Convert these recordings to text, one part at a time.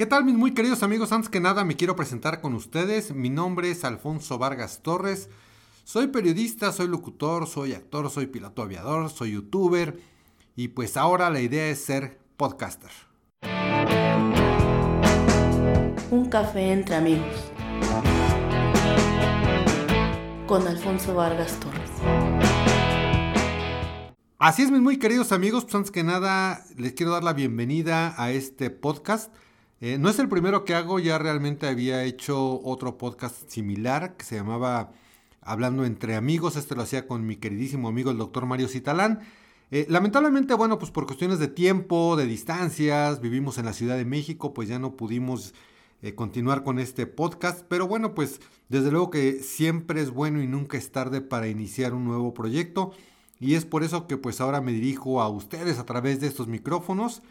¿Qué tal mis muy queridos amigos? Antes que nada me quiero presentar con ustedes. Mi nombre es Alfonso Vargas Torres. Soy periodista, soy locutor, soy actor, soy piloto aviador, soy youtuber y pues ahora la idea es ser podcaster. Un café entre amigos. Con Alfonso Vargas Torres. Así es mis muy queridos amigos, pues antes que nada les quiero dar la bienvenida a este podcast. Eh, no es el primero que hago, ya realmente había hecho otro podcast similar que se llamaba Hablando entre amigos. Este lo hacía con mi queridísimo amigo el doctor Mario Citalán. Eh, lamentablemente, bueno, pues por cuestiones de tiempo, de distancias, vivimos en la Ciudad de México, pues ya no pudimos eh, continuar con este podcast. Pero bueno, pues desde luego que siempre es bueno y nunca es tarde para iniciar un nuevo proyecto. Y es por eso que pues ahora me dirijo a ustedes a través de estos micrófonos.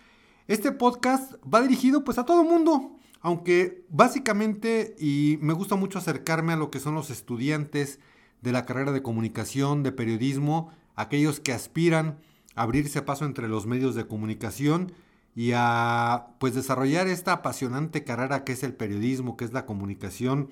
Este podcast va dirigido pues a todo mundo, aunque básicamente, y me gusta mucho acercarme a lo que son los estudiantes de la carrera de comunicación, de periodismo, aquellos que aspiran a abrirse paso entre los medios de comunicación y a pues desarrollar esta apasionante carrera que es el periodismo, que es la comunicación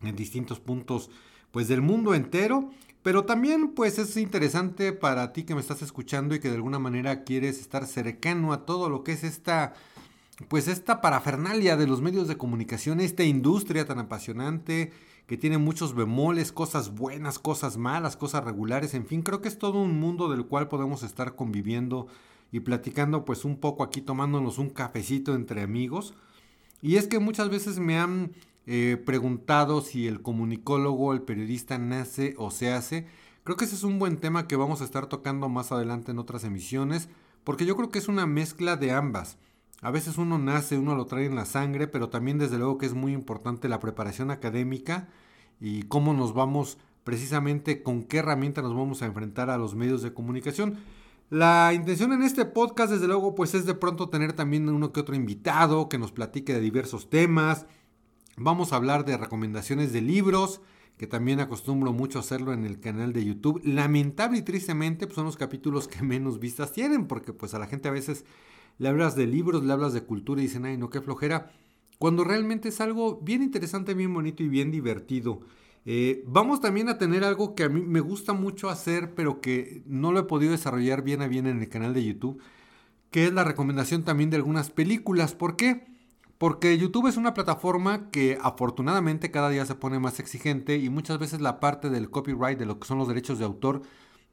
en distintos puntos pues del mundo entero pero también pues es interesante para ti que me estás escuchando y que de alguna manera quieres estar cercano a todo lo que es esta pues esta parafernalia de los medios de comunicación, esta industria tan apasionante que tiene muchos bemoles, cosas buenas, cosas malas, cosas regulares, en fin, creo que es todo un mundo del cual podemos estar conviviendo y platicando pues un poco aquí tomándonos un cafecito entre amigos. Y es que muchas veces me han eh, preguntado si el comunicólogo, el periodista nace o se hace. Creo que ese es un buen tema que vamos a estar tocando más adelante en otras emisiones, porque yo creo que es una mezcla de ambas. A veces uno nace, uno lo trae en la sangre, pero también desde luego que es muy importante la preparación académica y cómo nos vamos precisamente con qué herramienta nos vamos a enfrentar a los medios de comunicación. La intención en este podcast, desde luego, pues es de pronto tener también uno que otro invitado que nos platique de diversos temas, Vamos a hablar de recomendaciones de libros, que también acostumbro mucho hacerlo en el canal de YouTube. Lamentable y tristemente pues son los capítulos que menos vistas tienen, porque pues a la gente a veces le hablas de libros, le hablas de cultura y dicen, ay, no, qué flojera. Cuando realmente es algo bien interesante, bien bonito y bien divertido. Eh, vamos también a tener algo que a mí me gusta mucho hacer, pero que no lo he podido desarrollar bien a bien en el canal de YouTube, que es la recomendación también de algunas películas. ¿Por qué? Porque YouTube es una plataforma que afortunadamente cada día se pone más exigente y muchas veces la parte del copyright, de lo que son los derechos de autor,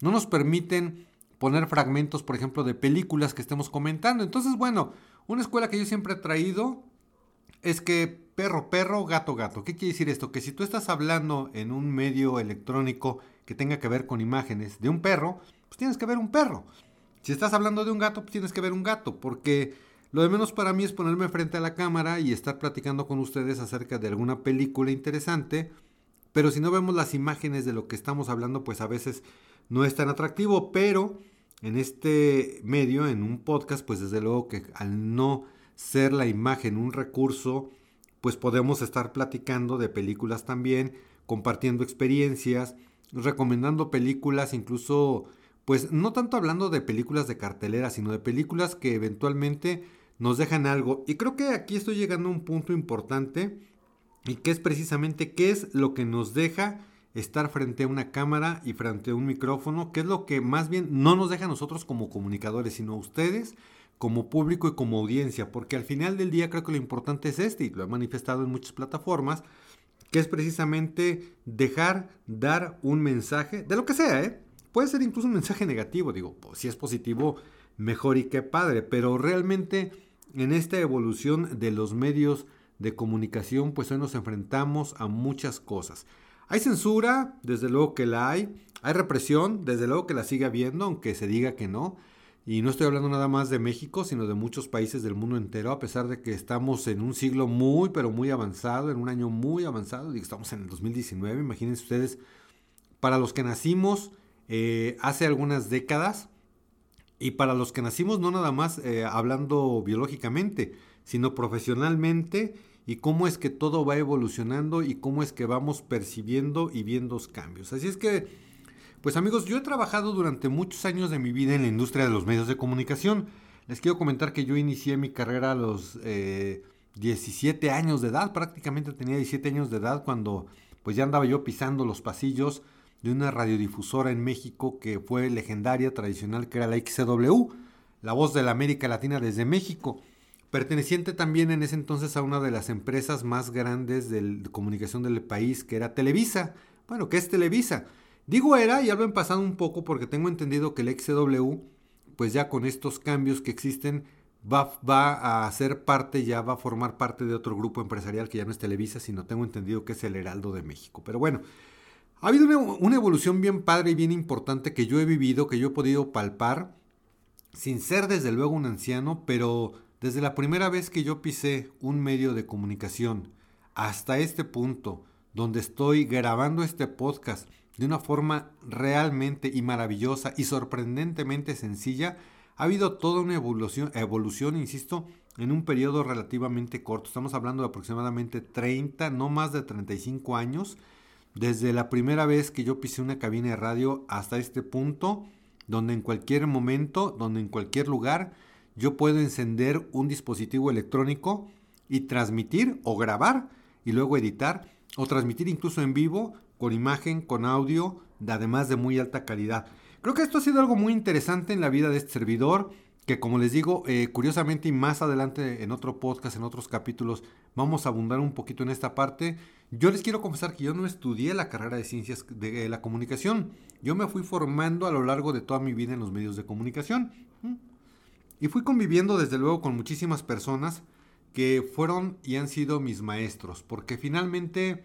no nos permiten poner fragmentos, por ejemplo, de películas que estemos comentando. Entonces, bueno, una escuela que yo siempre he traído es que perro, perro, gato, gato. ¿Qué quiere decir esto? Que si tú estás hablando en un medio electrónico que tenga que ver con imágenes de un perro, pues tienes que ver un perro. Si estás hablando de un gato, pues tienes que ver un gato, porque lo de menos para mí es ponerme frente a la cámara y estar platicando con ustedes acerca de alguna película interesante, pero si no vemos las imágenes de lo que estamos hablando, pues a veces no es tan atractivo, pero en este medio, en un podcast, pues desde luego que al no ser la imagen un recurso, pues podemos estar platicando de películas también, compartiendo experiencias, recomendando películas, incluso, pues no tanto hablando de películas de cartelera, sino de películas que eventualmente nos dejan algo. Y creo que aquí estoy llegando a un punto importante y que es precisamente qué es lo que nos deja estar frente a una cámara y frente a un micrófono, qué es lo que más bien no nos deja a nosotros como comunicadores, sino a ustedes como público y como audiencia, porque al final del día creo que lo importante es este, y lo he manifestado en muchas plataformas, que es precisamente dejar dar un mensaje, de lo que sea, ¿eh? Puede ser incluso un mensaje negativo, digo, pues, si es positivo, mejor y qué padre, pero realmente en esta evolución de los medios de comunicación, pues hoy nos enfrentamos a muchas cosas. Hay censura, desde luego que la hay. Hay represión, desde luego que la sigue habiendo, aunque se diga que no. Y no estoy hablando nada más de México, sino de muchos países del mundo entero, a pesar de que estamos en un siglo muy, pero muy avanzado, en un año muy avanzado. Y estamos en el 2019, imagínense ustedes, para los que nacimos eh, hace algunas décadas, y para los que nacimos no nada más eh, hablando biológicamente, sino profesionalmente y cómo es que todo va evolucionando y cómo es que vamos percibiendo y viendo cambios. Así es que, pues amigos, yo he trabajado durante muchos años de mi vida en la industria de los medios de comunicación. Les quiero comentar que yo inicié mi carrera a los 17 años de edad, prácticamente tenía 17 años de edad cuando pues ya andaba yo pisando los pasillos de una radiodifusora en México que fue legendaria, tradicional, que era la XCW, la voz de la América Latina desde México, perteneciente también en ese entonces a una de las empresas más grandes de comunicación del país, que era Televisa, bueno, que es Televisa. Digo era, ya lo han pasado un poco porque tengo entendido que el XCW, pues ya con estos cambios que existen, va, va, a ser parte, ya va a formar parte de otro grupo empresarial que ya no es Televisa, sino tengo entendido que es el Heraldo de México. Pero bueno, ha habido una, evolución bien padre y bien importante que yo he vivido, que yo he podido palpar, sin ser desde luego un anciano, pero desde la primera vez que yo pisé un medio de comunicación hasta este punto, donde estoy grabando este podcast de una forma realmente y maravillosa y sorprendentemente sencilla, ha habido toda una evolución, evolución, insisto, en un periodo relativamente corto. Estamos hablando de aproximadamente 30, no más de 35 años, desde la primera vez que yo pisé una cabina de radio hasta este punto, donde en cualquier momento, donde en cualquier lugar, yo puedo encender un dispositivo electrónico y transmitir o grabar y luego editar o transmitir incluso en vivo con imagen, con audio, además de muy alta calidad. Creo que esto ha sido algo muy interesante en la vida de este servidor, que como les digo, eh, curiosamente y más adelante en otro podcast, en otros capítulos, vamos a abundar un poquito en esta parte. Yo les quiero confesar que yo no estudié la carrera de ciencias de la comunicación. Yo me fui formando a lo largo de toda mi vida en los medios de comunicación. Y fui conviviendo desde luego con muchísimas personas que fueron y han sido mis maestros, porque finalmente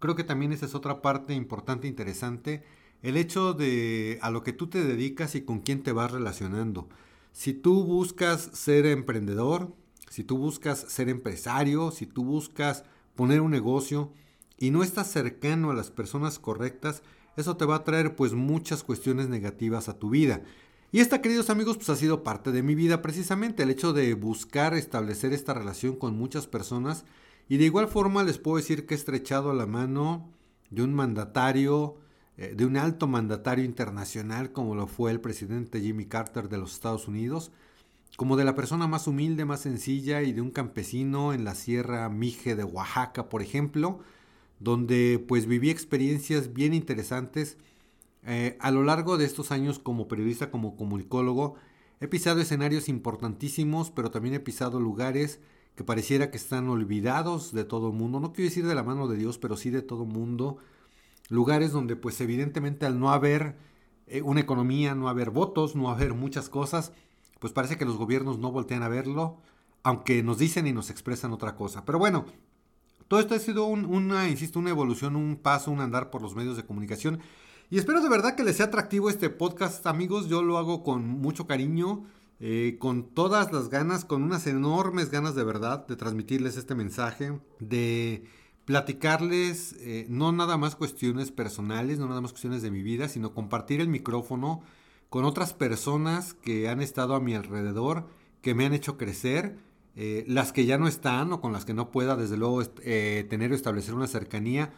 creo que también esa es otra parte importante interesante el hecho de a lo que tú te dedicas y con quién te vas relacionando. Si tú buscas ser emprendedor, si tú buscas ser empresario, si tú buscas poner un negocio y no estás cercano a las personas correctas, eso te va a traer pues muchas cuestiones negativas a tu vida. Y esta, queridos amigos, pues ha sido parte de mi vida precisamente, el hecho de buscar establecer esta relación con muchas personas. Y de igual forma les puedo decir que he estrechado la mano de un mandatario, eh, de un alto mandatario internacional como lo fue el presidente Jimmy Carter de los Estados Unidos, como de la persona más humilde, más sencilla y de un campesino en la Sierra Mije de Oaxaca, por ejemplo, donde pues viví experiencias bien interesantes. Eh, a lo largo de estos años como periodista, como comunicólogo, he pisado escenarios importantísimos, pero también he pisado lugares que pareciera que están olvidados de todo el mundo. No quiero decir de la mano de Dios, pero sí de todo el mundo lugares donde pues evidentemente al no haber eh, una economía, no haber votos, no haber muchas cosas, pues parece que los gobiernos no voltean a verlo, aunque nos dicen y nos expresan otra cosa. Pero bueno, todo esto ha sido una, insisto, una evolución, un paso, un andar por los medios de comunicación. Y espero de verdad que les sea atractivo este podcast, amigos. Yo lo hago con mucho cariño, eh, con todas las ganas, con unas enormes ganas de verdad de transmitirles este mensaje, de platicarles eh, no nada más cuestiones personales, no nada más cuestiones de mi vida, sino compartir el micrófono con otras personas que han estado a mi alrededor, que me han hecho crecer, eh, las que ya no están o con las que no pueda desde luego eh, tener o establecer una cercanía,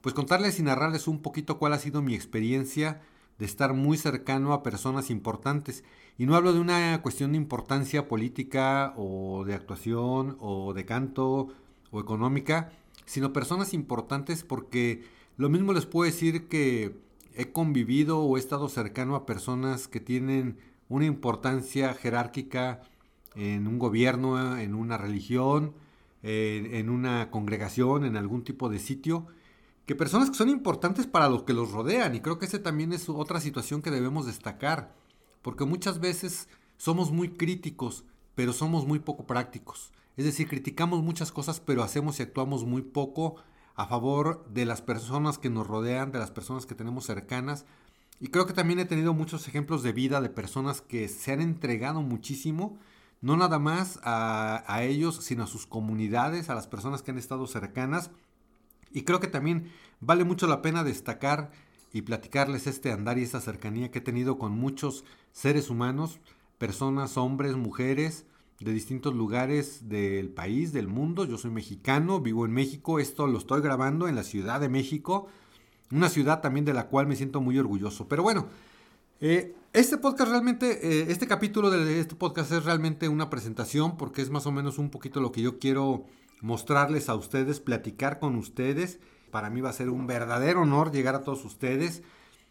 pues contarles y narrarles un poquito cuál ha sido mi experiencia de estar muy cercano a personas importantes. Y no hablo de una cuestión de importancia política o de actuación o de canto o económica, sino personas importantes porque lo mismo les puedo decir que he convivido o he estado cercano a personas que tienen una importancia jerárquica en un gobierno, en una religión, en una congregación, en algún tipo de sitio, que personas que son importantes para los que los rodean. Y creo que esa también es otra situación que debemos destacar, porque muchas veces somos muy críticos, pero somos muy poco prácticos. Es decir, criticamos muchas cosas, pero hacemos y actuamos muy poco a favor de las personas que nos rodean, de las personas que tenemos cercanas. Y creo que también he tenido muchos ejemplos de vida de personas que se han entregado muchísimo, no nada más a, ellos, sino a sus comunidades, a las personas que han estado cercanas. Y creo que también vale mucho la pena destacar y platicarles este andar y esta cercanía que he tenido con muchos seres humanos, personas, hombres, mujeres, de distintos lugares del país, del mundo. Yo soy mexicano, vivo en México, esto lo estoy grabando en la Ciudad de México, una ciudad también de la cual me siento muy orgulloso. Pero bueno, Eh, este podcast realmente, eh, este capítulo de este podcast es realmente una presentación porque es más o menos un poquito lo que yo quiero mostrarles a ustedes, platicar con ustedes. Para mí va a ser un verdadero honor llegar a todos ustedes.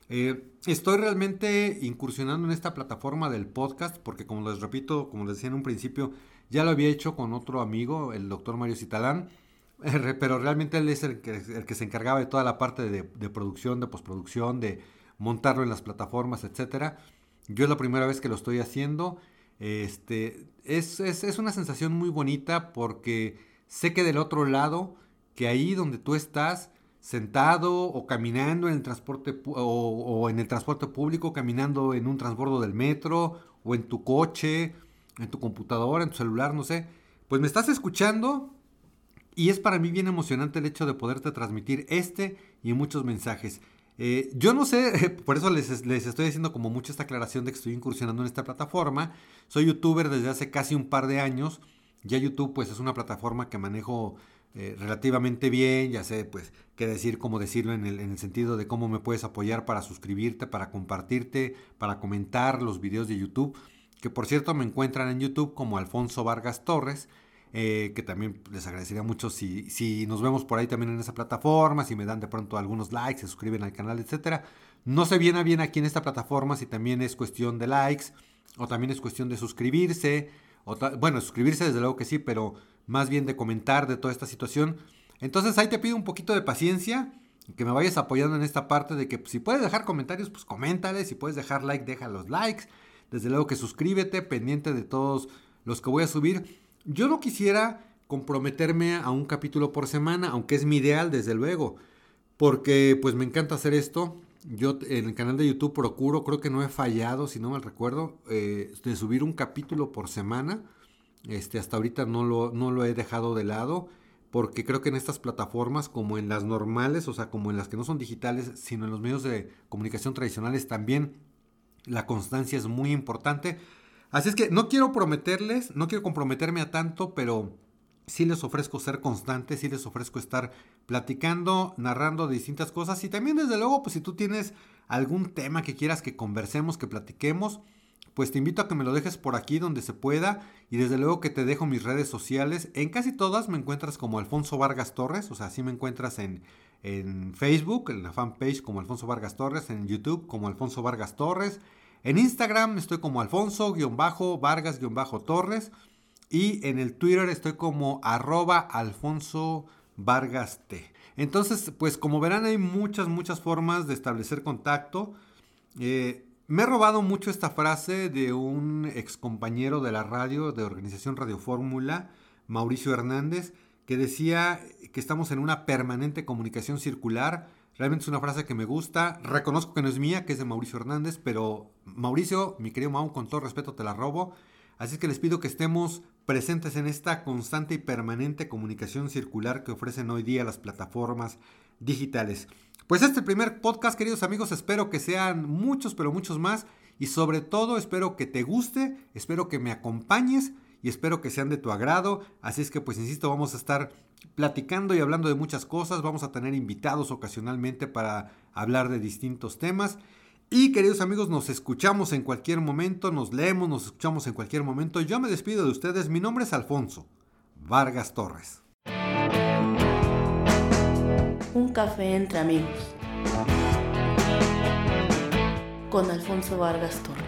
Eh, estoy realmente incursionando en esta plataforma del podcast porque como les repito, como les decía en un principio, ya lo había hecho con otro amigo, el doctor Mario Citalán, pero realmente él es el que, se encargaba de toda la parte de, producción, de postproducción, de montarlo en las plataformas, etcétera. Yo es la primera vez que lo estoy haciendo. Este, es, es, es, una sensación muy bonita porque sé que del otro lado, que ahí donde tú estás, sentado o caminando en el transporte o, en el transporte público, caminando en un transbordo del metro o en tu coche, en tu computadora, en tu celular, no sé, pues me estás escuchando y es para mí bien emocionante el hecho de poderte transmitir este y muchos mensajes. Eh, yo no sé, por eso les, les, estoy haciendo como mucho esta aclaración de que estoy incursionando en esta plataforma. Soy youtuber desde hace casi un par de años. Ya YouTube pues es una plataforma que manejo eh, relativamente bien, ya sé pues qué decir, cómo decirlo en el, en el, sentido de cómo me puedes apoyar para suscribirte, para compartirte, para comentar los videos de YouTube. Que por cierto me encuentran en YouTube como Alfonso Vargas Torres. Eh, que también les agradecería mucho si, si nos vemos por ahí también en esa plataforma, si me dan de pronto algunos likes, se suscriben al canal, etcétera. No sé bien a bien aquí en esta plataforma si también es cuestión de likes o también es cuestión de suscribirse. Bueno, suscribirse desde luego que sí, pero más bien de comentar de toda esta situación. Entonces ahí te pido un poquito de paciencia, que me vayas apoyando en esta parte de que si puedes dejar comentarios, pues coméntales, si puedes dejar like, deja los likes. Desde luego que suscríbete, pendiente de todos los que voy a subir. Yo no quisiera comprometerme a un capítulo por semana, aunque es mi ideal, desde luego, porque pues me encanta hacer esto. Yo en el canal de YouTube procuro, creo que no he fallado, si no mal recuerdo, eh, de subir un capítulo por semana. Este, hasta ahorita no lo, no lo he dejado de lado, porque creo que en estas plataformas, como en las normales, o sea, como en las que no son digitales, sino en los medios de comunicación tradicionales, también la constancia es muy importante. Así es que no quiero prometerles, no quiero comprometerme a tanto, pero sí les ofrezco ser constante, sí les ofrezco estar platicando, narrando distintas cosas y también desde luego, pues si tú tienes algún tema que quieras que conversemos, que platiquemos, pues te invito a que me lo dejes por aquí donde se pueda y desde luego que te dejo mis redes sociales. En casi todas me encuentras como Alfonso Vargas Torres, o sea, sí me encuentras en, en Facebook, en la fanpage como Alfonso Vargas Torres, en YouTube como Alfonso Vargas Torres. En Instagram estoy como Alfonso-Vargas-Torres. Y en el Twitter estoy como arroba Alfonso Vargas T. Entonces, pues como verán hay muchas, muchas formas de establecer contacto. Eh, me he robado mucho esta frase de un ex compañero de la radio, de Organización Radio Fórmula, Mauricio Hernández, que decía que estamos en una permanente comunicación circular Realmente es una frase que me gusta. Reconozco que no es mía, que es de Mauricio Hernández, pero Mauricio, mi querido Mau, con todo respeto te la robo. Así que les pido que estemos presentes en esta constante y permanente comunicación circular que ofrecen hoy día las plataformas digitales. Pues este primer podcast, queridos amigos, espero que sean muchos, pero muchos más. Y sobre todo espero que te guste, espero que me acompañes y espero que sean de tu agrado. Así es que pues insisto, vamos a estar platicando y hablando de muchas cosas. Vamos a tener invitados ocasionalmente para hablar de distintos temas. Y queridos amigos, nos escuchamos en cualquier momento, nos leemos, nos escuchamos en cualquier momento. Yo me despido de ustedes. Mi nombre es Alfonso Vargas Torres. Un café entre amigos. Con Alfonso Vargas Torres.